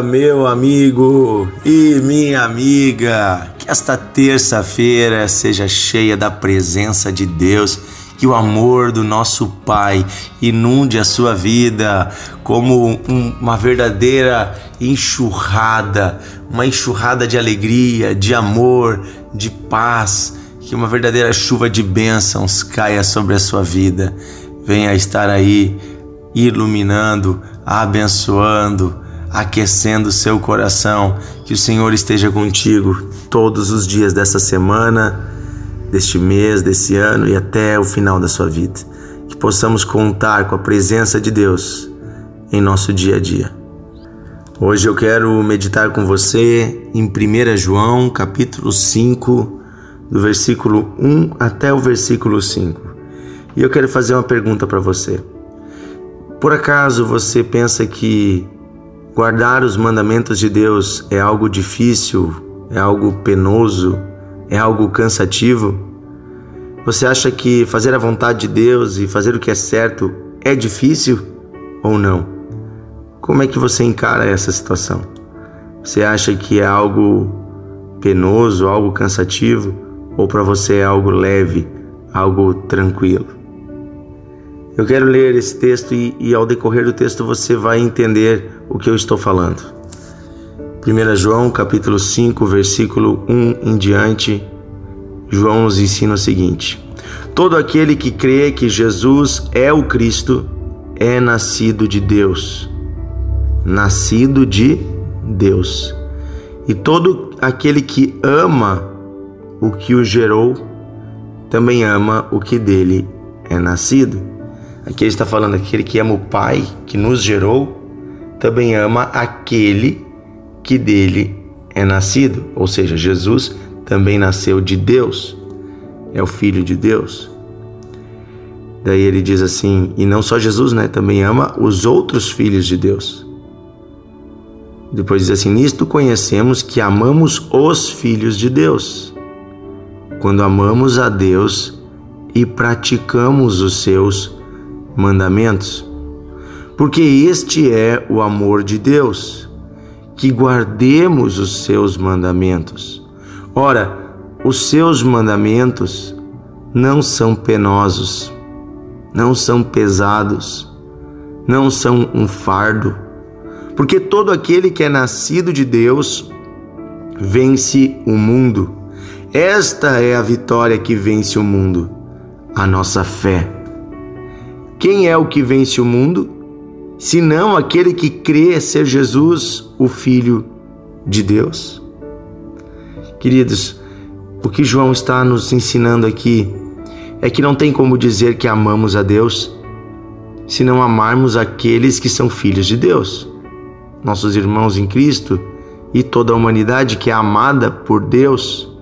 meu amigo e minha amiga. Que esta terça-feira seja cheia da presença de Deus, que o amor do nosso Pai inunde a sua vida como um, uma verdadeira enxurrada, uma enxurrada de alegria, de amor, de paz, que uma verdadeira chuva de bênçãos caia sobre a sua vida. Venha estar aí iluminando, abençoando, aquecendo seu coração. Que o Senhor esteja contigo todos os dias dessa semana, deste mês, desse ano e até o final da sua vida. Que possamos contar com a presença de Deus em nosso dia a dia. Hoje eu quero meditar com você em 1 João, capítulo 5, do versículo 1 até o versículo 5. E eu quero fazer uma pergunta para você. Por acaso você pensa que guardar os mandamentos de Deus é algo difícil, é algo penoso, é algo cansativo? Você acha que fazer a vontade de Deus e fazer o que é certo é difícil ou não? Como é que você encara essa situação? Você acha que é algo penoso, algo cansativo ou para você é algo leve, algo tranquilo? Eu quero ler esse texto e, e, ao decorrer do texto você vai entender o que eu estou falando. 1 João capítulo 5, versículo 1 em diante, João nos ensina o seguinte: Todo aquele que crê que Jesus é o Cristo é nascido de Deus. Nascido de Deus. E todo aquele que ama o que o gerou também ama o que dele é nascido. Aqui ele está falando aquele que ama o Pai que nos gerou, também ama aquele que dele é nascido, ou seja, Jesus também nasceu de Deus, é o Filho de Deus. Daí ele diz assim, e não só Jesus, né? Também ama os outros filhos de Deus. Depois diz assim: Nisto conhecemos que amamos os filhos de Deus, quando amamos a Deus e praticamos os seus mandamentos? Porque este é o amor de Deus, que guardemos os seus mandamentos. Ora, os seus mandamentos não são penosos, não são pesados, não são um fardo, porque todo aquele que é nascido de Deus vence o mundo. Esta é a vitória que vence o mundo, a nossa fé. Quem é o que vence o mundo? Senão aquele que crê ser Jesus, o Filho de Deus. Queridos, o que João está nos ensinando aqui é que não tem como dizer que amamos a Deus se não amarmos aqueles que são filhos de Deus, nossos irmãos em Cristo e toda a humanidade que é amada por Deus.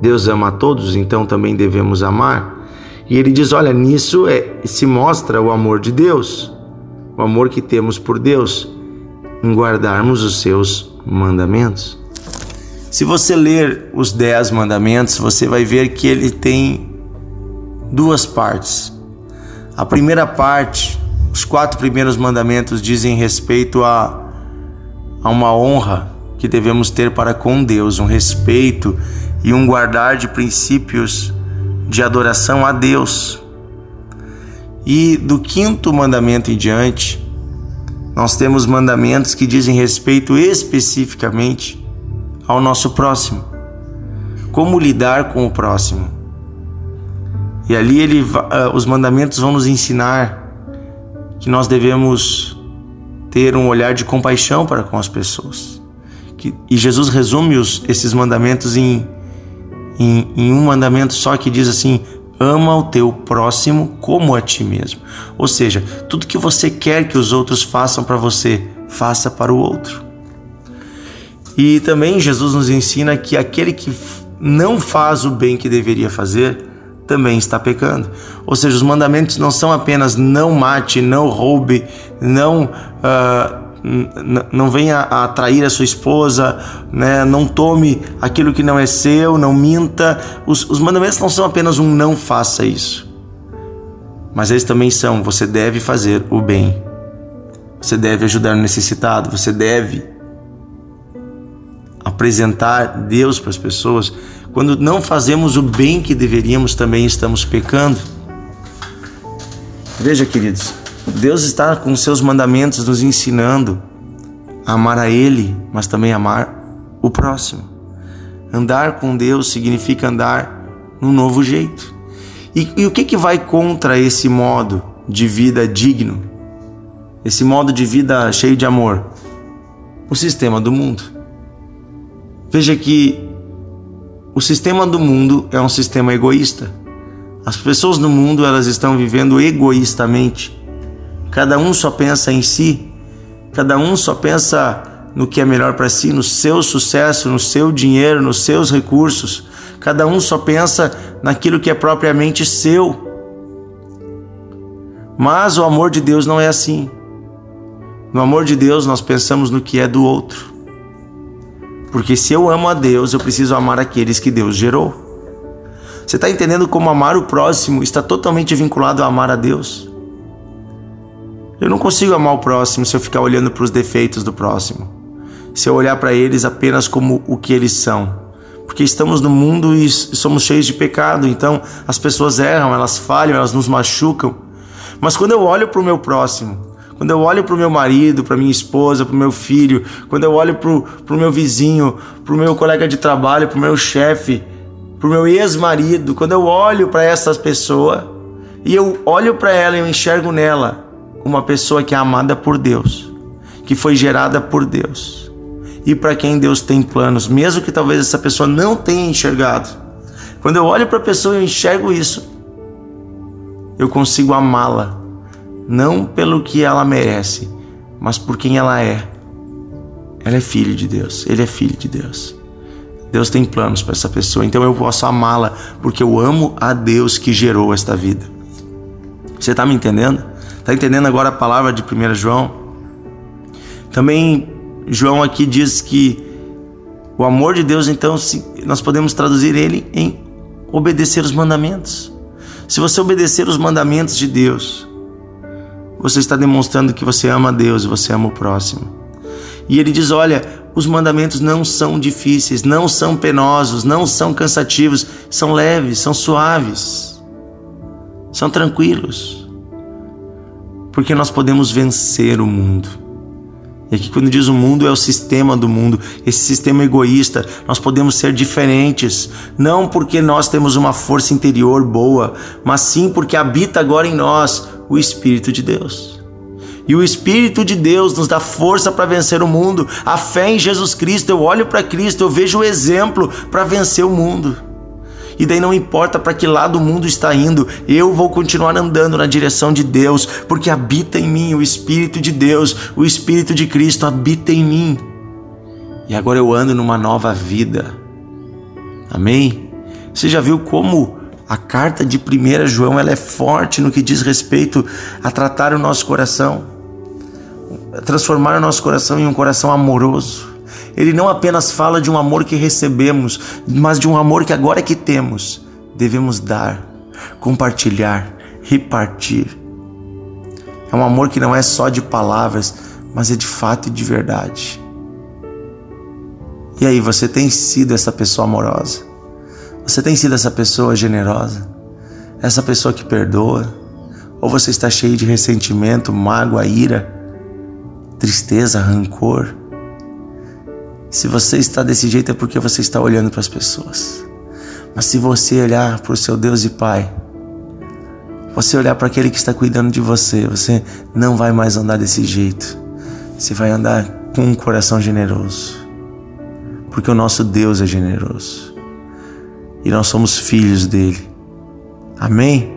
Deus ama a todos, então também devemos amar. E ele diz: olha, nisso é, se mostra o amor de Deus, o amor que temos por Deus, em guardarmos os seus mandamentos. Se você ler os dez mandamentos, você vai ver que ele tem duas partes. A primeira parte, os quatro primeiros mandamentos dizem respeito a, a uma honra que devemos ter para com Deus, um respeito e um guardar de princípios de adoração a Deus. E do quinto mandamento em diante, nós temos mandamentos que dizem respeito especificamente ao nosso próximo. Como lidar com o próximo? E ali ele, ah, os mandamentos vão nos ensinar que nós devemos ter um olhar de compaixão para com as pessoas. e Jesus resume os, esses mandamentos em em, em um mandamento só que diz assim: ama o teu próximo como a ti mesmo. Ou seja, tudo que você quer que os outros façam para você, faça para o outro. E também Jesus nos ensina que aquele que não faz o bem que deveria fazer também está pecando. Ou seja, os mandamentos não são apenas não mate, não roube, não uh, não venha a atrair a sua esposa, né? não tome aquilo que não é seu, não minta. Os, os mandamentos não são apenas um não faça isso, mas eles também são: você deve fazer o bem, você deve ajudar o necessitado, você deve apresentar Deus para as pessoas, quando não fazemos o bem que deveríamos, também estamos pecando. Veja, queridos, Deus está com seus mandamentos nos ensinando a amar a Ele, mas também amar o próximo. Andar com Deus significa andar num novo jeito. E, e o que, que vai contra esse modo de vida digno? Esse modo de vida cheio de amor? O sistema do mundo. Veja que o sistema do mundo é um sistema egoísta. As pessoas no mundo elas estão vivendo egoístamente. Cada um só pensa em si. Cada um só pensa no que é melhor para si, no seu sucesso, no seu dinheiro, nos seus recursos. Cada um só pensa naquilo que é propriamente seu. Mas o amor de Deus não é assim. No amor de Deus, nós pensamos no que é do outro. Porque se eu amo a Deus, eu preciso amar aqueles que Deus gerou. Você está entendendo como amar o próximo está totalmente vinculado a amar a Deus? Eu não consigo amar o próximo se eu ficar olhando para os defeitos do próximo, se eu olhar para eles apenas como o que eles são. Porque estamos no mundo e somos cheios de pecado, então as pessoas erram, elas falham, elas nos machucam. Mas quando eu olho para o meu próximo, quando eu olho para o meu marido, para minha esposa, para o meu filho, quando eu olho para o meu vizinho, para o meu colega de trabalho, para o meu chefe, para o meu ex-marido, quando eu olho para essa pessoa e eu olho para ela e eu enxergo nela uma pessoa que é amada por Deus, que foi gerada por Deus e para quem Deus tem planos, mesmo que talvez essa pessoa não tenha enxergado. Quando eu olho para a pessoa e enxergo isso, eu consigo amá-la não pelo que ela merece, mas por quem ela é. Ela é filho de Deus, ele é filho de Deus. Deus tem planos para essa pessoa, então eu posso amá-la porque eu amo a Deus que gerou esta vida. Você está me entendendo? Está entendendo agora a palavra de 1 João? Também João aqui diz que o amor de Deus, então, nós podemos traduzir ele em obedecer os mandamentos. Se você obedecer os mandamentos de Deus, você está demonstrando que você ama a Deus e você ama o próximo. E ele diz: Olha, os mandamentos não são difíceis, não são penosos, não são cansativos, são leves, são suaves, são tranquilos. Porque nós podemos vencer o mundo. E aqui, quando diz o mundo, é o sistema do mundo, esse sistema egoísta. Nós podemos ser diferentes, não porque nós temos uma força interior boa, mas sim porque habita agora em nós o Espírito de Deus. E o Espírito de Deus nos dá força para vencer o mundo. A fé em Jesus Cristo, eu olho para Cristo, eu vejo o exemplo para vencer o mundo. E daí não importa para que lado o mundo está indo, eu vou continuar andando na direção de Deus, porque habita em mim o Espírito de Deus, o Espírito de Cristo habita em mim. E agora eu ando numa nova vida. Amém? Você já viu como a carta de 1 João ela é forte no que diz respeito a tratar o nosso coração, transformar o nosso coração em um coração amoroso. Ele não apenas fala de um amor que recebemos, mas de um amor que agora que temos, devemos dar, compartilhar, repartir. É um amor que não é só de palavras, mas é de fato e de verdade. E aí, você tem sido essa pessoa amorosa? Você tem sido essa pessoa generosa? Essa pessoa que perdoa? Ou você está cheio de ressentimento, mágoa, ira, tristeza, rancor? Se você está desse jeito é porque você está olhando para as pessoas. Mas se você olhar para o seu Deus e Pai, você olhar para aquele que está cuidando de você, você não vai mais andar desse jeito. Você vai andar com um coração generoso. Porque o nosso Deus é generoso e nós somos filhos dele. Amém?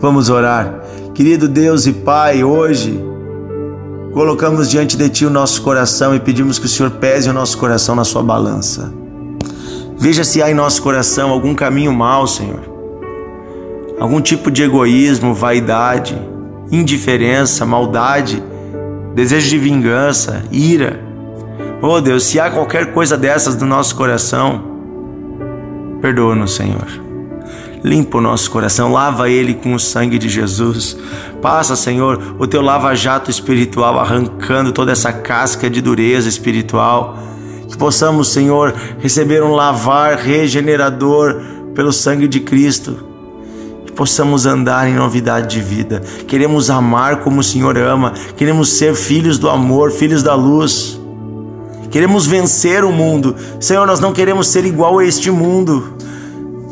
Vamos orar. Querido Deus e Pai, hoje colocamos diante de Ti o nosso coração e pedimos que o Senhor pese o nosso coração na Sua balança. Veja se há em nosso coração algum caminho mau, Senhor. Algum tipo de egoísmo, vaidade, indiferença, maldade, desejo de vingança, ira. Oh Deus, se há qualquer coisa dessas no nosso coração, Perdoa-nos, Senhor. Limpa o nosso coração, lava ele com o sangue de Jesus. Passa, Senhor, o teu lava-jato espiritual arrancando toda essa casca de dureza espiritual Que possamos, Senhor, receber um lavar regenerador pelo sangue de Cristo. Que possamos andar em novidade de vida. Queremos amar como o Senhor ama. Queremos ser filhos do amor, filhos da luz. Queremos vencer o mundo. Senhor, nós não queremos ser igual a este mundo,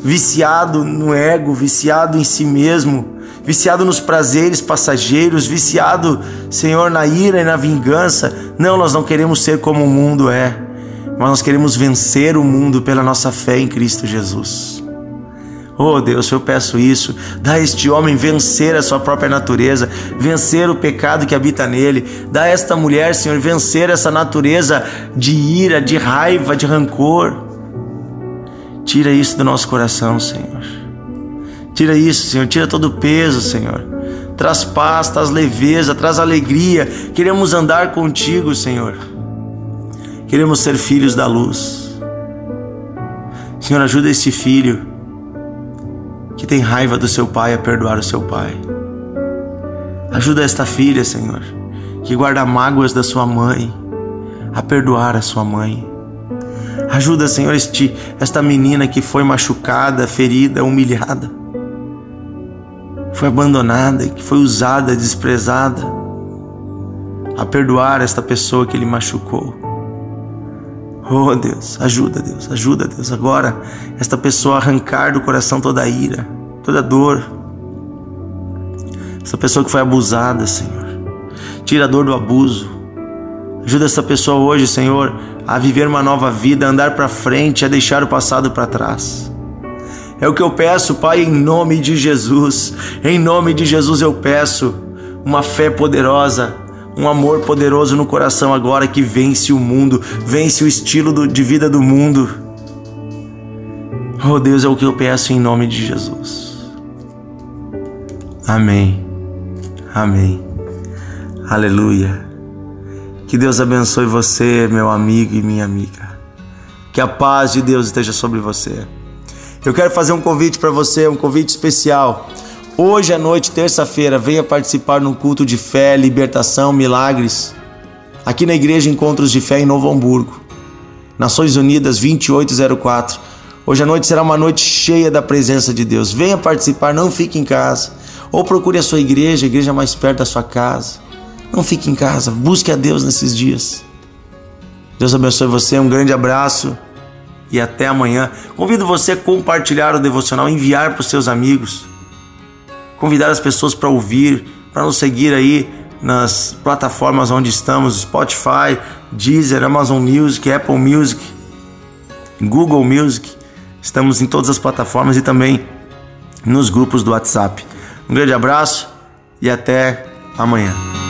viciado no ego, viciado em si mesmo, viciado nos prazeres passageiros, viciado, Senhor, na ira e na vingança. Não, nós não queremos ser como o mundo é, mas nós queremos vencer o mundo pela nossa fé em Cristo Jesus. Oh Deus, eu peço isso. Dá a este homem vencer a sua própria natureza, vencer o pecado que habita nele. Dá a esta mulher, Senhor, vencer essa natureza de ira, de raiva, de rancor. Tira isso do nosso coração, Senhor. Tira isso, Senhor. Tira todo o peso, Senhor. Traz paz, traz leveza, traz alegria. Queremos andar contigo, Senhor. Queremos ser filhos da luz. Senhor, ajuda esse filho que tem raiva do seu pai a perdoar o seu pai. Ajuda esta filha, Senhor, que guarda mágoas da sua mãe a perdoar a sua mãe. Ajuda, Senhor, este, esta menina que foi machucada, ferida, humilhada, foi abandonada, que foi usada, desprezada, a perdoar esta pessoa que ele machucou. Oh Deus, ajuda Deus, ajuda Deus agora esta pessoa a arrancar do coração toda a ira, toda a dor. Essa pessoa que foi abusada, Senhor. Tira a dor do abuso. Ajuda essa pessoa hoje, Senhor, a viver uma nova vida, a andar para frente, a deixar o passado para trás. É o que eu peço, Pai, em nome de Jesus. Em nome de Jesus eu peço uma fé poderosa, um amor poderoso no coração agora que vence o mundo, vence o estilo de vida do mundo. Oh Deus, é o que eu peço em nome de Jesus. Amém. Amém. Aleluia. Que Deus abençoe você, meu amigo e minha amiga. Que a paz de Deus esteja sobre você. Eu quero fazer um convite para você, um convite especial. Hoje à noite, terça-feira, venha participar no culto de fé, libertação, milagres, aqui na Igreja Encontros de Fé em Novo Hamburgo, Nações Unidas 2804. Hoje à noite será uma noite cheia da presença de Deus. Venha participar, não fique em casa. Ou procure a sua igreja, a igreja mais perto da sua casa. Não fique em casa, busque a Deus nesses dias. Deus abençoe você, um grande abraço e até amanhã. Convido você a compartilhar o devocional, enviar para os seus amigos convidar as pessoas para ouvir, para nos seguir aí nas plataformas onde estamos, Spotify, Deezer, Amazon Music, Apple Music, Google Music. Estamos em todas as plataformas e também nos grupos do WhatsApp. Um grande abraço e até amanhã.